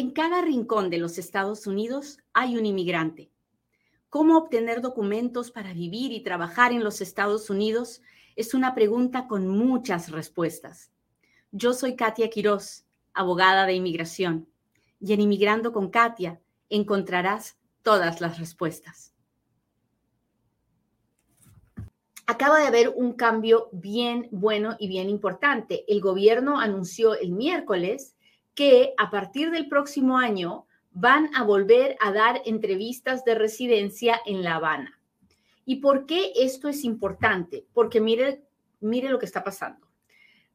En cada rincón de los Estados Unidos hay un inmigrante. ¿Cómo obtener documentos para vivir y trabajar en los Estados Unidos? Es una pregunta con muchas respuestas. Yo soy Katia Quiroz, abogada de inmigración, y en Inmigrando con Katia encontrarás todas las respuestas. Acaba de haber un cambio bien bueno y bien importante. El gobierno anunció el miércoles que a partir del próximo año van a volver a dar entrevistas de residencia en La Habana. ¿Y por qué esto es importante? Porque mire, mire lo que está pasando.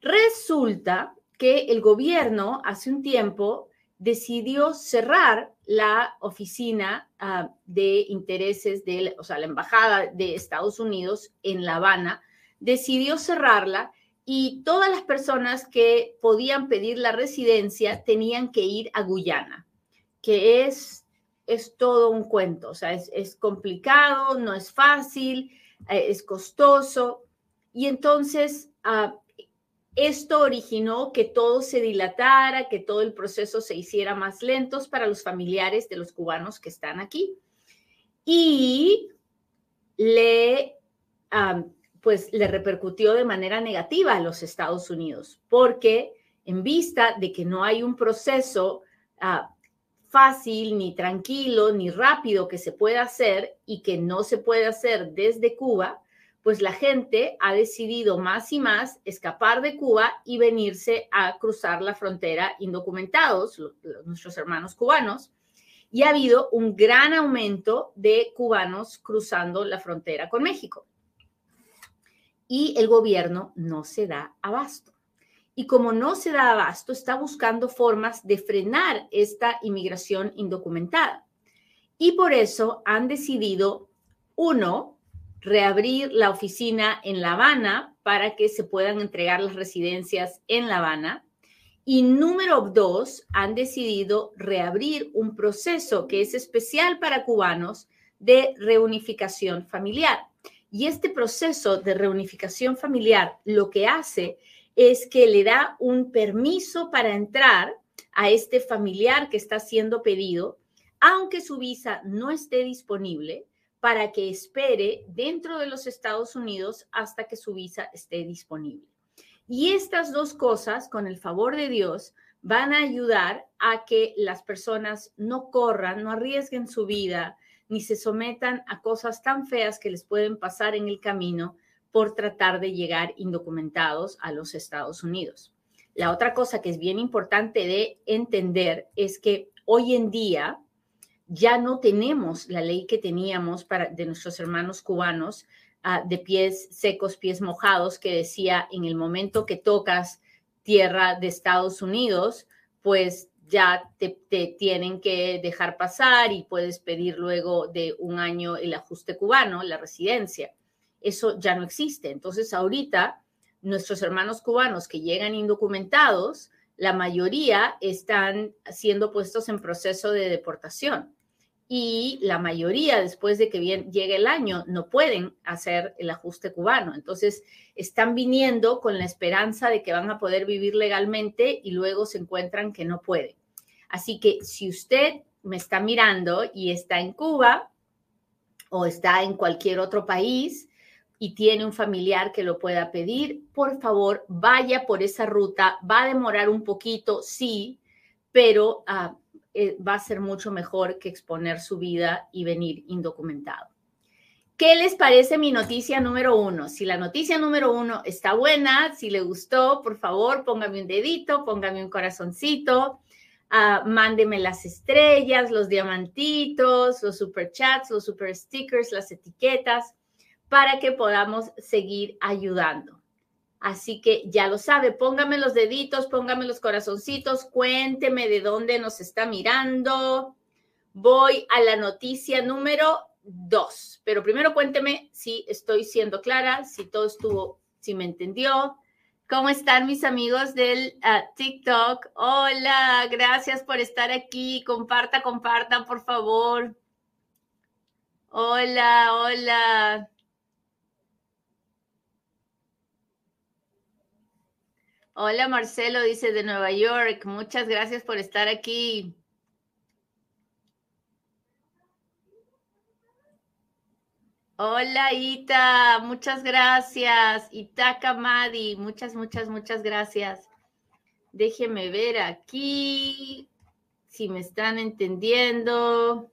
Resulta que el gobierno hace un tiempo decidió cerrar la oficina ah, de intereses de, o sea, la embajada de Estados Unidos en La Habana, decidió cerrarla y todas las personas que podían pedir la residencia tenían que ir a Guyana, que es, es todo un cuento, o sea, es, complicado, no es fácil, eh, es costoso. Y entonces ah, esto originó que todo se dilatara, que todo el proceso se hiciera más lento para los familiares de los cubanos que están aquí. Y le, pues, le repercutió de manera negativa a los Estados Unidos, porque en vista de que no hay un proceso ah, fácil, ni tranquilo, ni rápido que se pueda hacer y que no se puede hacer desde Cuba, pues la gente ha decidido más y más escapar de Cuba y venirse a cruzar la frontera indocumentados, nuestros hermanos cubanos, y ha habido un gran aumento de cubanos cruzando la frontera con México. Y el gobierno no se da abasto. Y como no se da abasto, está buscando formas de frenar esta inmigración indocumentada. Y por eso han decidido, uno, reabrir la oficina en La Habana para que se puedan entregar las residencias en La Habana. Y número dos, han decidido reabrir un proceso que es especial para cubanos de reunificación familiar. Y este proceso de reunificación familiar lo que hace es que le da un permiso para entrar a este familiar que está siendo pedido, aunque su visa no esté disponible, para que espere dentro de los Estados Unidos hasta que su visa esté disponible. Y estas dos cosas, con el favor de Dios, van a ayudar a que las personas no corran, no arriesguen su vida, ni se sometan a cosas tan feas que les pueden pasar en el camino por tratar de llegar indocumentados a los Estados Unidos. La otra cosa que es bien importante de entender es que hoy en día ya no tenemos la ley que teníamos para, de nuestros hermanos cubanos ah, de pies secos, pies mojados, que decía en el momento que tocas tierra de Estados Unidos, pues ya te, tienen que dejar pasar y puedes pedir luego de un año el ajuste cubano, la residencia. Eso ya no existe. Entonces, ahorita, nuestros hermanos cubanos que llegan indocumentados, la mayoría están siendo puestos en proceso de deportación y la mayoría después de que llegue el año no pueden hacer el ajuste cubano. Entonces, están viniendo con la esperanza de que van a poder vivir legalmente y luego se encuentran que no pueden. Así que si usted me está mirando y está en Cuba o está en cualquier otro país y tiene un familiar que lo pueda pedir, por favor, vaya por esa ruta. Va a demorar un poquito, sí, pero... Uh, eh, va a ser mucho mejor que exponer su vida y venir indocumentado. ¿Qué les parece mi noticia número uno? Si la noticia número uno está buena, si le gustó, por favor, póngame un dedito, póngame un corazoncito, uh, mándeme las estrellas, los diamantitos, los super chats, los super stickers, las etiquetas, para que podamos seguir ayudando. Así que ya lo sabe, póngame los deditos, póngame los corazoncitos, cuénteme de dónde nos está mirando. Voy a la noticia número dos, pero primero cuénteme si estoy siendo clara, si todo estuvo, si me entendió. ¿Cómo están mis amigos del ah, TikTok? Hola, gracias por estar aquí. Comparta, comparta, por favor. Hola, hola. Hola Marcelo, dice de Nueva York. Muchas gracias por estar aquí. Hola Ita, muchas gracias. Itaca Madi, muchas, muchas, muchas gracias. Déjeme ver aquí si me están entendiendo.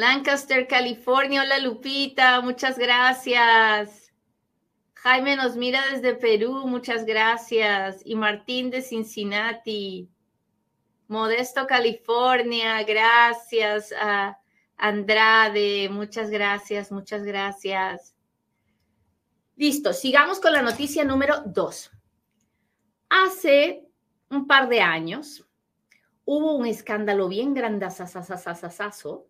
Lancaster, California. Hola Lupita, muchas gracias. Jaime nos mira desde Perú, muchas gracias. Y Martín de Cincinnati. Modesto, California, gracias a Andrade, muchas gracias, muchas gracias. Listo, sigamos con la noticia número dos. Hace un par de años hubo un escándalo bien grandazazazazazazo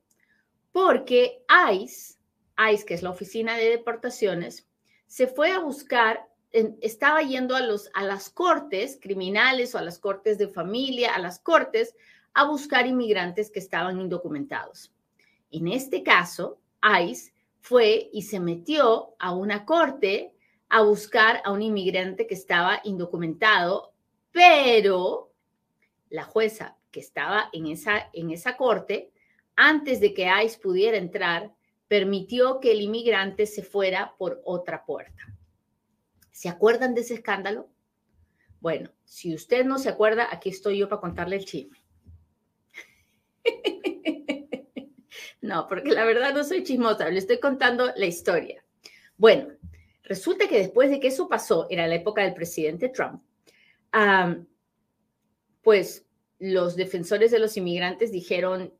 porque ICE, ICE, que es la Oficina de Deportaciones, se fue a buscar estaba yendo a, los, a las cortes criminales o a las cortes de familia, a las cortes, a buscar inmigrantes que estaban indocumentados. En este caso, ICE fue y se metió a una corte a buscar a un inmigrante que estaba indocumentado, pero la jueza que estaba en esa, en esa corte, antes de que ICE pudiera entrar, permitió que el inmigrante se fuera por otra puerta. ¿Se acuerdan de ese escándalo? Bueno, si usted no se acuerda, aquí estoy yo para contarle el chisme. no, porque la verdad no soy chismosa, le estoy contando la historia. Bueno, resulta que después de que eso pasó, era la época del presidente Trump, pues los defensores de los inmigrantes dijeron,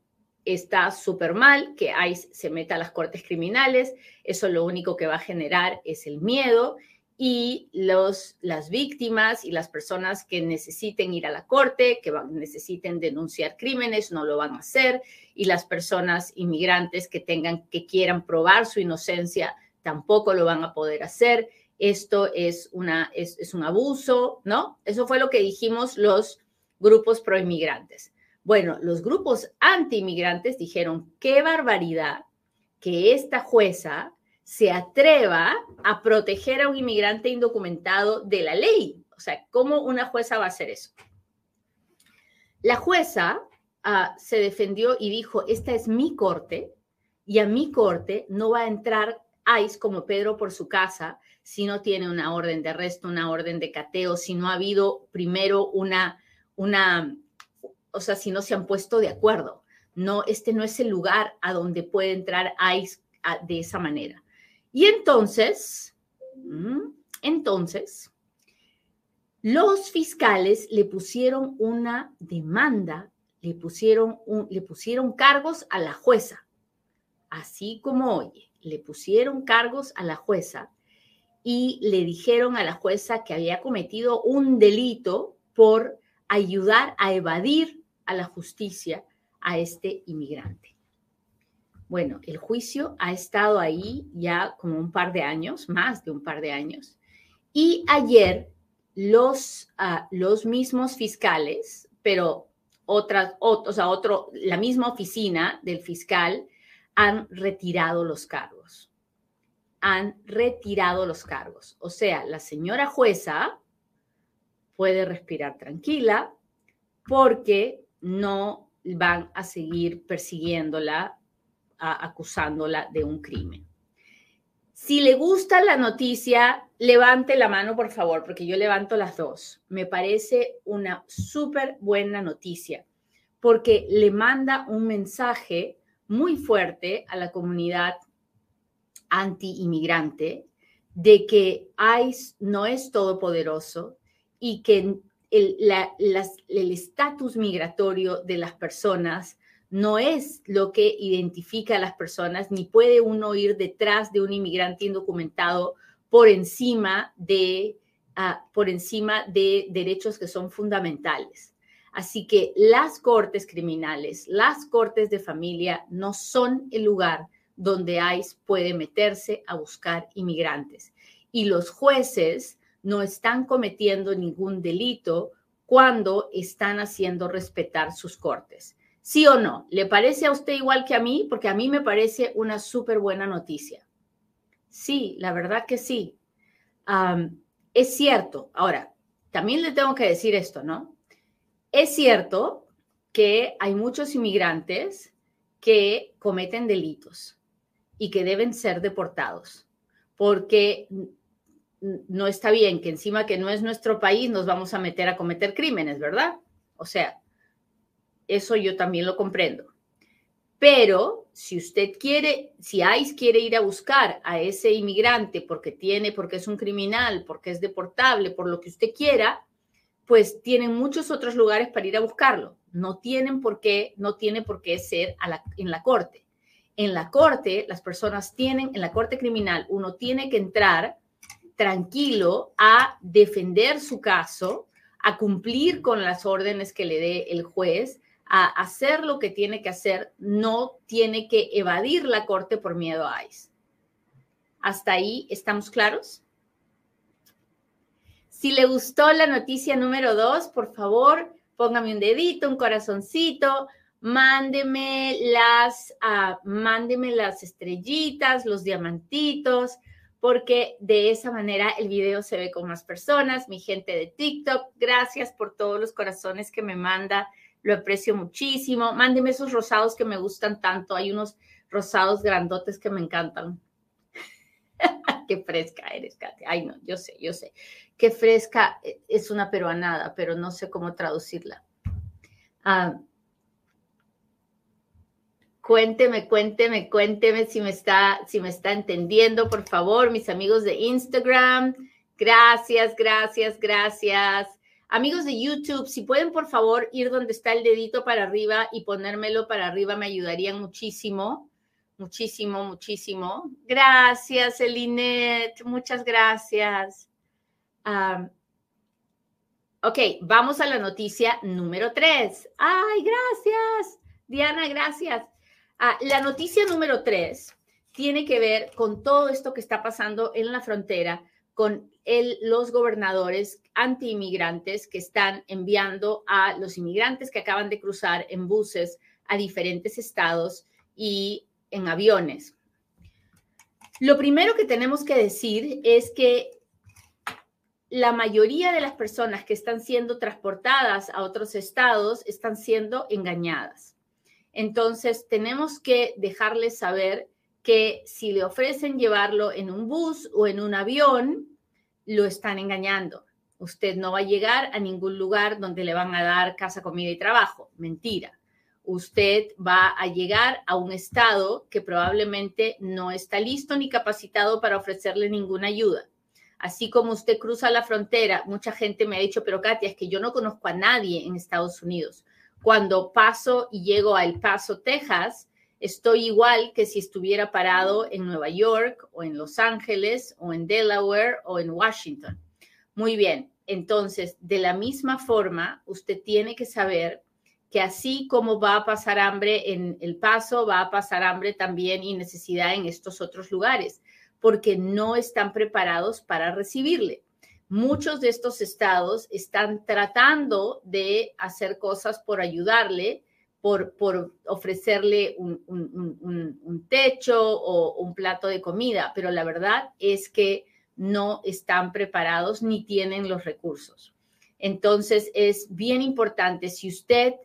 está súper mal que ICE se meta a las cortes criminales, eso lo único que va a generar es el miedo y los, las víctimas y las personas que necesiten ir a la corte, que necesiten denunciar crímenes, no lo van a hacer, y las personas inmigrantes que tengan, que quieran probar su inocencia, tampoco lo van a poder hacer. Esto es, una, es, es un abuso, ¿no? Eso fue lo que dijimos los grupos proinmigrantes. Bueno, los grupos anti-inmigrantes dijeron, qué barbaridad que esta jueza se atreva a proteger a un inmigrante indocumentado de la ley. O sea, ¿cómo una jueza va a hacer eso? La jueza ah, se defendió y dijo, esta es mi corte y a mi corte no va a entrar ICE como Pedro por su casa si no tiene una orden de arresto, una orden de cateo, si no ha habido primero una, una, o sea, si no se han puesto de acuerdo. No, este no es el lugar a donde puede entrar ICE ah, de esa manera. Y entonces, mm, entonces, los fiscales le pusieron una demanda, le pusieron, le pusieron cargos a la jueza, así como oye, le pusieron cargos a la jueza y le dijeron a la jueza que había cometido un delito por ayudar a evadir a la justicia a este inmigrante. Bueno, el juicio ha estado ahí ya como un par de años, más de un par de años. Y ayer los, ah, los mismos fiscales, pero otras, o sea, otro, la misma oficina del fiscal han retirado los cargos. Han retirado los cargos. O sea, la señora jueza puede respirar tranquila porque no van a seguir persiguiéndola acusándola de un crimen. Si le gusta la noticia, levante la mano, por favor, porque yo levanto las dos. Me parece una súper buena noticia, porque le manda un mensaje muy fuerte a la comunidad anti-inmigrante de que ICE no es todopoderoso y que el estatus migratorio de las personas no es lo que identifica a las personas, ni puede uno ir detrás de un inmigrante indocumentado por encima de, ah, por encima de derechos que son fundamentales. Así que las cortes criminales, las cortes de familia no son el lugar donde ICE puede meterse a buscar inmigrantes. Y los jueces no están cometiendo ningún delito cuando están haciendo respetar sus cortes. ¿Sí o no? ¿Le parece a usted igual que a mí? Porque a mí me parece una súper buena noticia. Sí, la verdad que sí. es cierto. Ahora, también le tengo que decir esto, ¿no? Es cierto que hay muchos inmigrantes que cometen delitos y que deben ser deportados, porque no está bien que encima que no es nuestro país nos vamos a meter a cometer crímenes, ¿verdad? O sea, eso yo también lo comprendo. Pero si usted quiere, si ICE quiere ir a buscar a ese inmigrante porque tiene, porque es un criminal, porque es deportable, por lo que usted quiera, pues tienen muchos otros lugares para ir a buscarlo. No tienen por qué, no tiene por qué ser en la corte. En la corte, las personas tienen, en la corte criminal, uno tiene que entrar tranquilo a defender su caso, a cumplir con las órdenes que le dé el juez, a hacer lo que tiene que hacer, no tiene que evadir la corte por miedo a ICE. ¿Hasta ahí estamos claros? Si le gustó la noticia número dos, por favor, póngame un dedito, un corazoncito, mándeme las, uh, mándeme las estrellitas, los diamantitos, porque de esa manera el video se ve con más personas. Mi gente de TikTok, gracias por todos los corazones que me manda, lo aprecio muchísimo. Mándeme esos rosados que me gustan tanto. Hay unos rosados grandotes que me encantan. Qué fresca eres, Katia. Ay, no, yo sé, yo sé. Qué fresca eh, es una peruanada, pero no sé cómo traducirla. Ah, Cuénteme, cuénteme, cuénteme si me está, si me está entendiendo, por favor, mis amigos de Instagram. Gracias, gracias, gracias. Amigos de YouTube, si pueden, por favor, ir donde está el dedito para arriba y ponérmelo para arriba, me ayudarían muchísimo, muchísimo, muchísimo. Gracias, Elinet, muchas gracias. ok, vamos a la noticia número tres. Ay, gracias. Diana, gracias. Ah, la noticia número tres tiene que ver con todo esto que está pasando en la frontera con los gobernadores anti-inmigrantes que están enviando a los inmigrantes que acaban de cruzar en buses a diferentes estados y en aviones. Lo primero que tenemos que decir es que la mayoría de las personas que están siendo transportadas a otros estados están siendo engañadas. Entonces, tenemos que dejarles saber que si le ofrecen llevarlo en un bus o en un avión, lo están engañando. Usted no va a llegar a ningún lugar donde le van a dar casa, comida y trabajo. Mentira. Usted va a llegar a un estado que probablemente no está listo ni capacitado para ofrecerle ninguna ayuda. Así como usted cruza la frontera, mucha gente me ha dicho, pero Katia, es que yo no conozco a nadie en Estados Unidos cuando paso y llego a El Paso, Texas, estoy igual que si estuviera parado en Nueva York o en Los Ángeles o en Delaware o en Washington. Muy bien, entonces, de la misma forma, usted tiene que saber que así como va a pasar hambre en El Paso, va a pasar hambre también y necesidad en estos otros lugares, porque no están preparados para recibirle muchos de estos estados están tratando de hacer cosas por ayudarle, por, por ofrecerle un, techo o un plato de comida, pero la verdad es que no están preparados ni tienen los recursos. Entonces es bien importante, si usted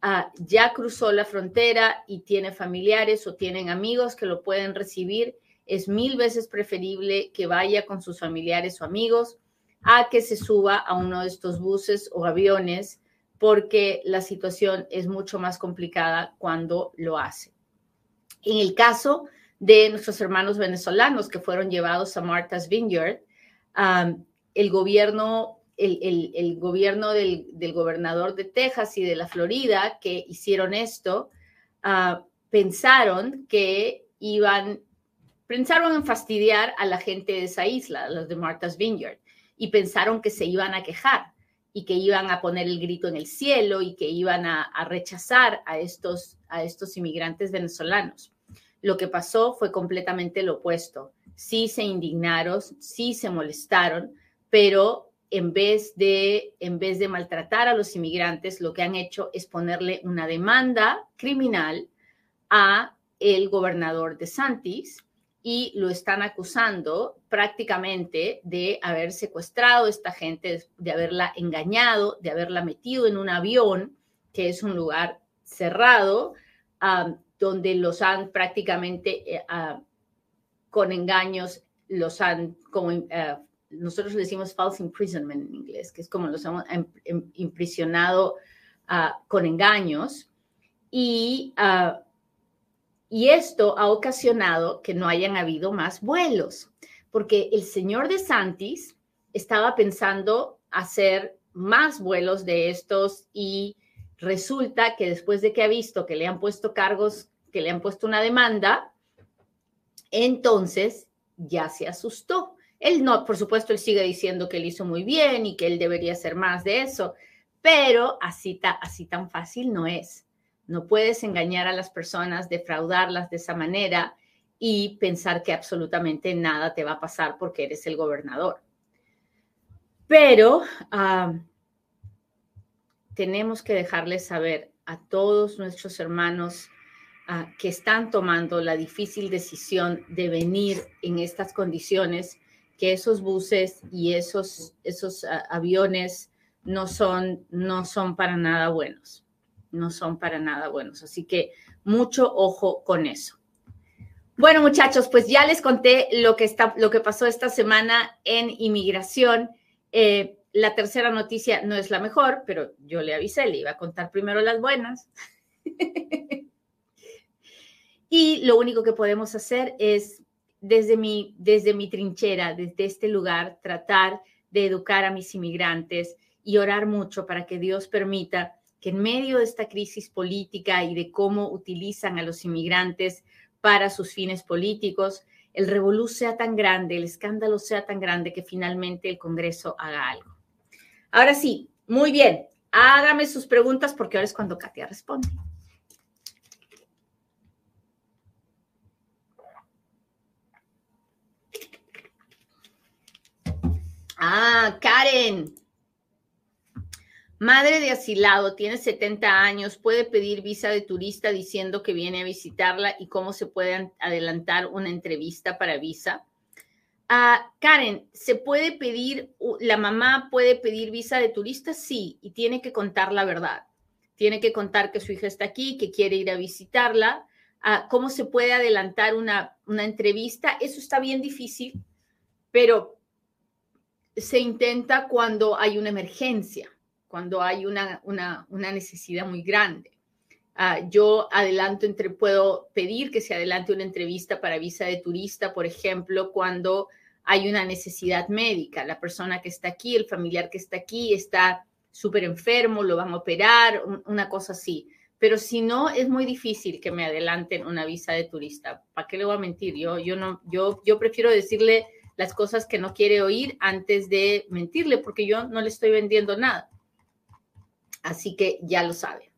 ah, ya cruzó la frontera y tiene familiares o tienen amigos que lo pueden recibir, es mil veces preferible que vaya con sus familiares o amigos a que se suba a uno de estos buses o aviones porque la situación es mucho más complicada cuando lo hace. En el caso de nuestros hermanos venezolanos que fueron llevados a Martha's Vineyard, el gobierno, el, gobierno del, gobernador de Texas y de la Florida que hicieron esto, ah, pensaron que iban, pensaron en fastidiar a la gente de esa isla, los de Martha's Vineyard y pensaron que se iban a quejar y que iban a poner el grito en el cielo y que iban a, rechazar a estos, a estos inmigrantes venezolanos. Lo que pasó fue completamente lo opuesto. Sí se indignaron, sí se molestaron, pero en vez de, en vez de maltratar a los inmigrantes, lo que han hecho es ponerle una demanda criminal a el gobernador de Santis y lo están acusando prácticamente de haber secuestrado a esta gente, de haberla engañado, de haberla metido en un avión que es un lugar cerrado, donde los han prácticamente eh, con engaños, los han, como eh, nosotros decimos false imprisonment en inglés, que es como los han em, em, imprisionado ah, con engaños. Y, ah, y esto ha ocasionado que no hayan habido más vuelos, porque el señor de Santis estaba pensando hacer más vuelos de estos y resulta que después de que ha visto que le han puesto cargos, que le han puesto una demanda, entonces ya se asustó. Él no, por supuesto, él sigue diciendo que él hizo muy bien y que él debería hacer más de eso, pero así, así tan fácil no es. No puedes engañar a las personas, defraudarlas de esa manera y pensar que absolutamente nada te va a pasar porque eres el gobernador. Pero ah, tenemos que dejarles saber a todos nuestros hermanos ah, que están tomando la difícil decisión de venir en estas condiciones, que esos buses y esos, esos ah, aviones no son, no son para nada buenos, no son para nada buenos. Así que mucho ojo con eso. Bueno, muchachos, pues ya les conté lo que, está, lo que pasó esta semana en inmigración. Eh, la tercera noticia no es la mejor, pero yo le avisé, le iba a contar primero las buenas. y lo único que podemos hacer es, desde mi, desde mi trinchera, desde este lugar, tratar de educar a mis inmigrantes y orar mucho para que Dios permita que en medio de esta crisis política y de cómo utilizan a los inmigrantes para sus fines políticos, el revolú sea tan grande, el escándalo sea tan grande que finalmente el Congreso haga algo. Ahora sí, muy bien. Hágame sus preguntas porque ahora es cuando Katia responde. Ah, Karen. Madre de asilado, tiene 70 años, puede pedir visa de turista diciendo que viene a visitarla y cómo se puede adelantar una entrevista para visa. Ah, Karen, ¿se puede pedir, la mamá puede pedir visa de turista? Sí, y tiene que contar la verdad. Tiene que contar que su hija está aquí, que quiere ir a visitarla. Ah, ¿Cómo se puede adelantar una, una entrevista? Eso está bien difícil, pero se intenta cuando hay una emergencia, cuando hay una, una, una necesidad muy grande. Ah, yo adelanto entre, puedo pedir que se adelante una entrevista para visa de turista, por ejemplo, cuando hay una necesidad médica. La persona que está aquí, el familiar que está aquí, está súper enfermo, lo van a operar, una cosa así. Pero si no, es muy difícil que me adelanten una visa de turista. ¿Para qué le voy a mentir? Yo, yo, no, yo, yo prefiero decirle las cosas que no quiere oír antes de mentirle, porque yo no le estoy vendiendo nada. Así que ya lo saben.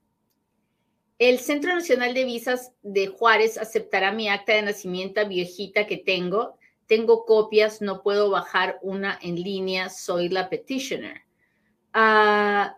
El Centro Nacional de Visas de Juárez aceptará mi acta de nacimiento viejita que tengo. Tengo copias, no puedo bajar una en línea, soy la petitioner. Ah,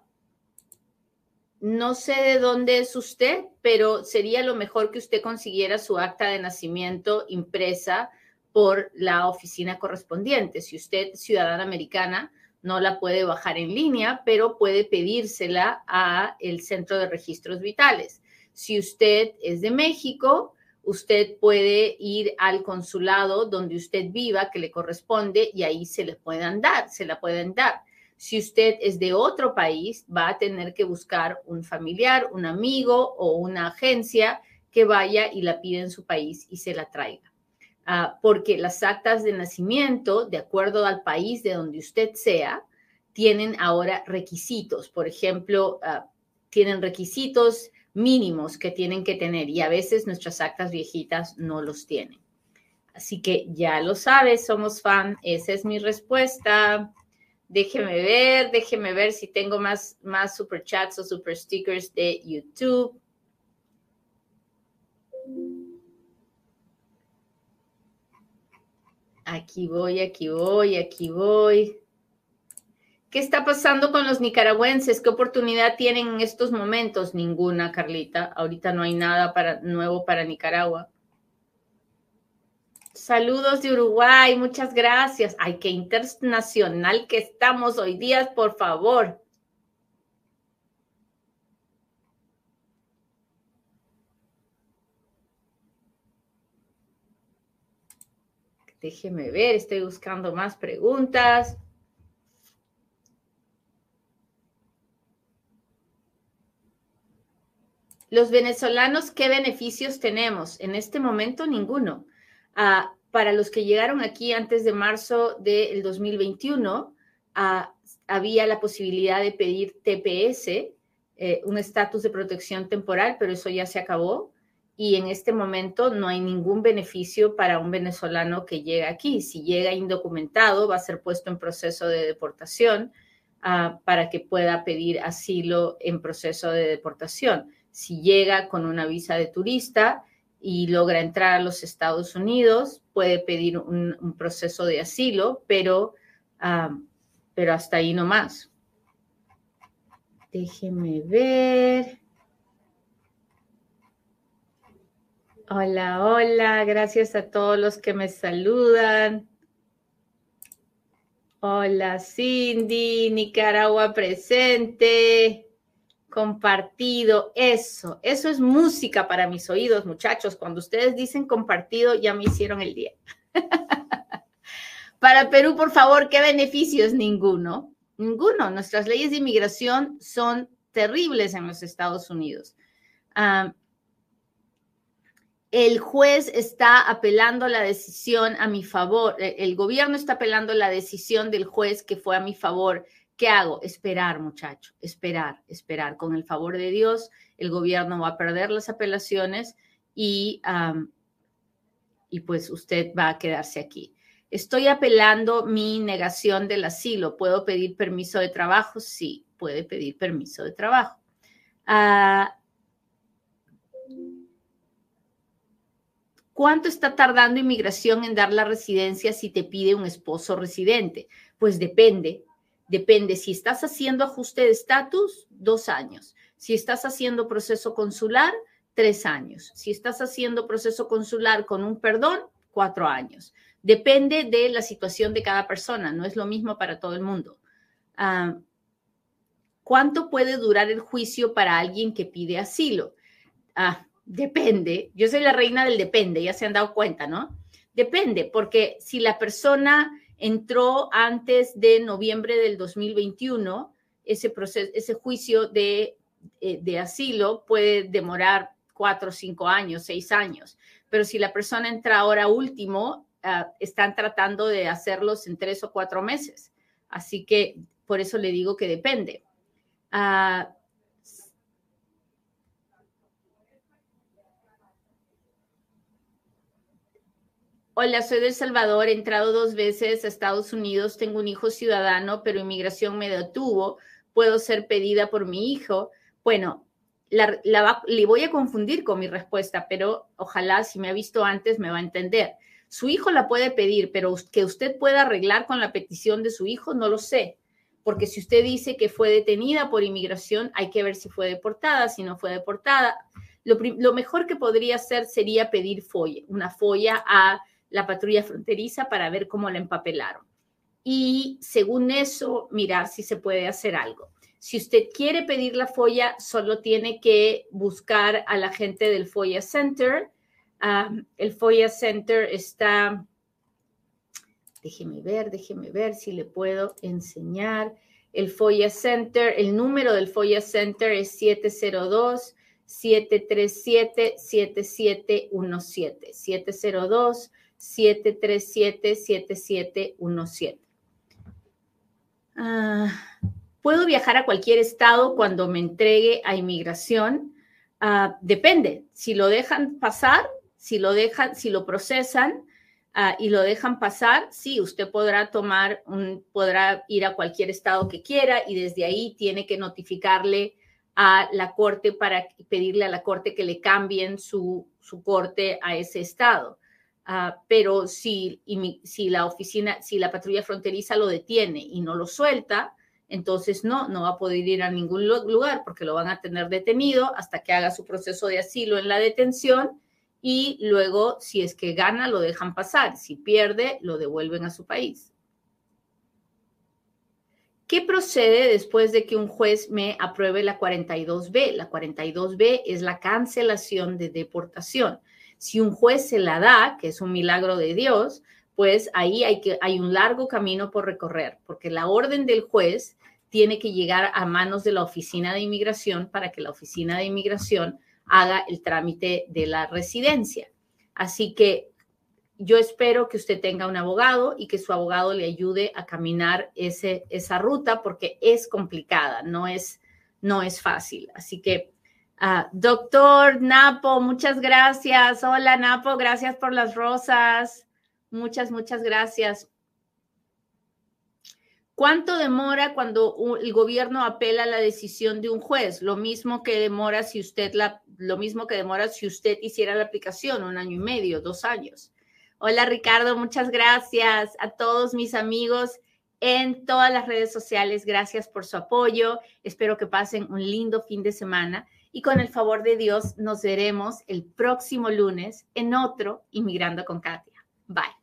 no sé de dónde es usted, pero sería lo mejor que usted consiguiera su acta de nacimiento impresa por la oficina correspondiente. Si usted ciudadana americana, no la puede bajar en línea, pero puede pedírsela a el Centro de Registros Vitales. Si usted es de México, usted puede ir al consulado donde usted viva, que le corresponde, y ahí se le puedan dar, se la pueden dar. Si usted es de otro país, va a tener que buscar un familiar, un amigo o una agencia que vaya y la pida en su país y se la traiga. Ah, porque las actas de nacimiento, de acuerdo al país de donde usted sea, tienen ahora requisitos. Por ejemplo, ah, tienen requisitos mínimos que tienen que tener y a veces nuestras actas viejitas no los tienen. Así que ya lo sabes, somos fan. Esa es mi respuesta. Déjeme ver, déjeme ver si tengo más, más super chats o super stickers de YouTube. Aquí voy, aquí voy, aquí voy. ¿Qué está pasando con los nicaragüenses? ¿Qué oportunidad tienen en estos momentos? Ninguna, Carlita. Ahorita no hay nada para, nuevo para Nicaragua. Saludos de Uruguay, muchas gracias. Ay, qué internacional que estamos hoy día, por favor. Déjeme ver, estoy buscando más preguntas. Los venezolanos, ¿qué beneficios tenemos? En este momento, ninguno. Ah, para los que llegaron aquí antes de marzo del 2021, ah, había la posibilidad de pedir TPS, eh, un estatus de protección temporal, pero eso ya se acabó. Y en este momento no hay ningún beneficio para un venezolano que llega aquí. Si llega indocumentado, va a ser puesto en proceso de deportación ah, para que pueda pedir asilo en proceso de deportación si llega con una visa de turista y logra entrar a los Estados Unidos, puede pedir un, proceso de asilo, pero, pero hasta ahí no más. Déjeme ver. Hola, hola, gracias a todos los que me saludan. Hola, Cindy, Nicaragua presente compartido, eso, eso es música para mis oídos, muchachos. Cuando ustedes dicen compartido, ya me hicieron el día. para Perú, por favor, ¿qué beneficios? Ninguno, ninguno. Nuestras leyes de inmigración son terribles en los Estados Unidos. Ah, el juez está apelando la decisión a mi favor, el gobierno está apelando la decisión del juez que fue a mi favor ¿Qué hago? Esperar, muchacho, esperar, esperar. Con el favor de Dios, el gobierno va a perder las apelaciones y, y pues usted va a quedarse aquí. Estoy apelando mi negación del asilo. ¿Puedo pedir permiso de trabajo? Sí, puede pedir permiso de trabajo. Ah, ¿Cuánto está tardando inmigración en dar la residencia si te pide un esposo residente? Pues depende. Depende, si estás haciendo ajuste de estatus, dos años. Si estás haciendo proceso consular, tres años. Si estás haciendo proceso consular con un perdón, cuatro años. Depende de la situación de cada persona, no es lo mismo para todo el mundo. Ah, ¿Cuánto puede durar el juicio para alguien que pide asilo? Ah, depende. Yo soy la reina del depende, ya se han dado cuenta, ¿no? Depende, porque si la persona entró antes de noviembre del 2021. Ese, proceso, ese juicio de, eh, de asilo puede demorar cuatro, cinco años, seis años. Pero si la persona entra ahora último, ah, están tratando de hacerlos en tres o cuatro meses. Así que por eso le digo que depende. Uh, Hola, soy del Salvador, he entrado dos veces a Estados Unidos, tengo un hijo ciudadano, pero inmigración me detuvo, puedo ser pedida por mi hijo. Bueno, le voy a confundir con mi respuesta, pero ojalá si me ha visto antes me va a entender. Su hijo la puede pedir, pero que usted pueda arreglar con la petición de su hijo, no lo sé. Porque si usted dice que fue detenida por inmigración, hay que ver si fue deportada, si no fue deportada. Lo, lo mejor que podría hacer sería pedir folla, una folla a la patrulla fronteriza para ver cómo la empapelaron. Y según eso, mirar si se puede hacer algo. Si usted quiere pedir la folla, solo tiene que buscar a la gente del FOIA Center. el FOIA Center está, déjeme ver, déjeme ver si le puedo enseñar. El FOIA Center, el número del FOIA Center es 702 737 7717 702 737-7717. Ah, ¿Puedo viajar a cualquier estado cuando me entregue a inmigración? Ah, depende. Si lo dejan pasar, si lo dejan, si lo procesan ah, y lo dejan pasar, sí, usted podrá tomar un, podrá ir a cualquier estado que quiera y desde ahí tiene que notificarle a la corte para pedirle a la corte que le cambien su, su corte a ese estado. Ah, pero si, si la oficina, si la patrulla fronteriza lo detiene y no lo suelta, entonces no, no va a poder ir a ningún lugar porque lo van a tener detenido hasta que haga su proceso de asilo en la detención y luego, si es que gana, lo dejan pasar. Si pierde, lo devuelven a su país. ¿Qué procede después de que un juez me apruebe la 42B? La 42B es la cancelación de deportación. Si un juez se la da, que es un milagro de Dios, pues ahí hay, que, hay un largo camino por recorrer, porque la orden del juez tiene que llegar a manos de la oficina de inmigración para que la oficina de inmigración haga el trámite de la residencia. Así que yo espero que usted tenga un abogado y que su abogado le ayude a caminar ese, esa ruta porque es complicada, no es, no es fácil. Así que, ah, doctor Napo, muchas gracias. Hola Napo, gracias por las rosas. Muchas, muchas gracias. ¿Cuánto demora cuando el gobierno apela la decisión de un juez? Lo mismo que demora si usted la, lo mismo que demora si usted hiciera la aplicación, un año y medio, dos años. Hola Ricardo, muchas gracias a todos mis amigos en todas las redes sociales. Gracias por su apoyo. Espero que pasen un lindo fin de semana y con el favor de Dios nos veremos el próximo lunes en otro Inmigrando con Katia. Bye.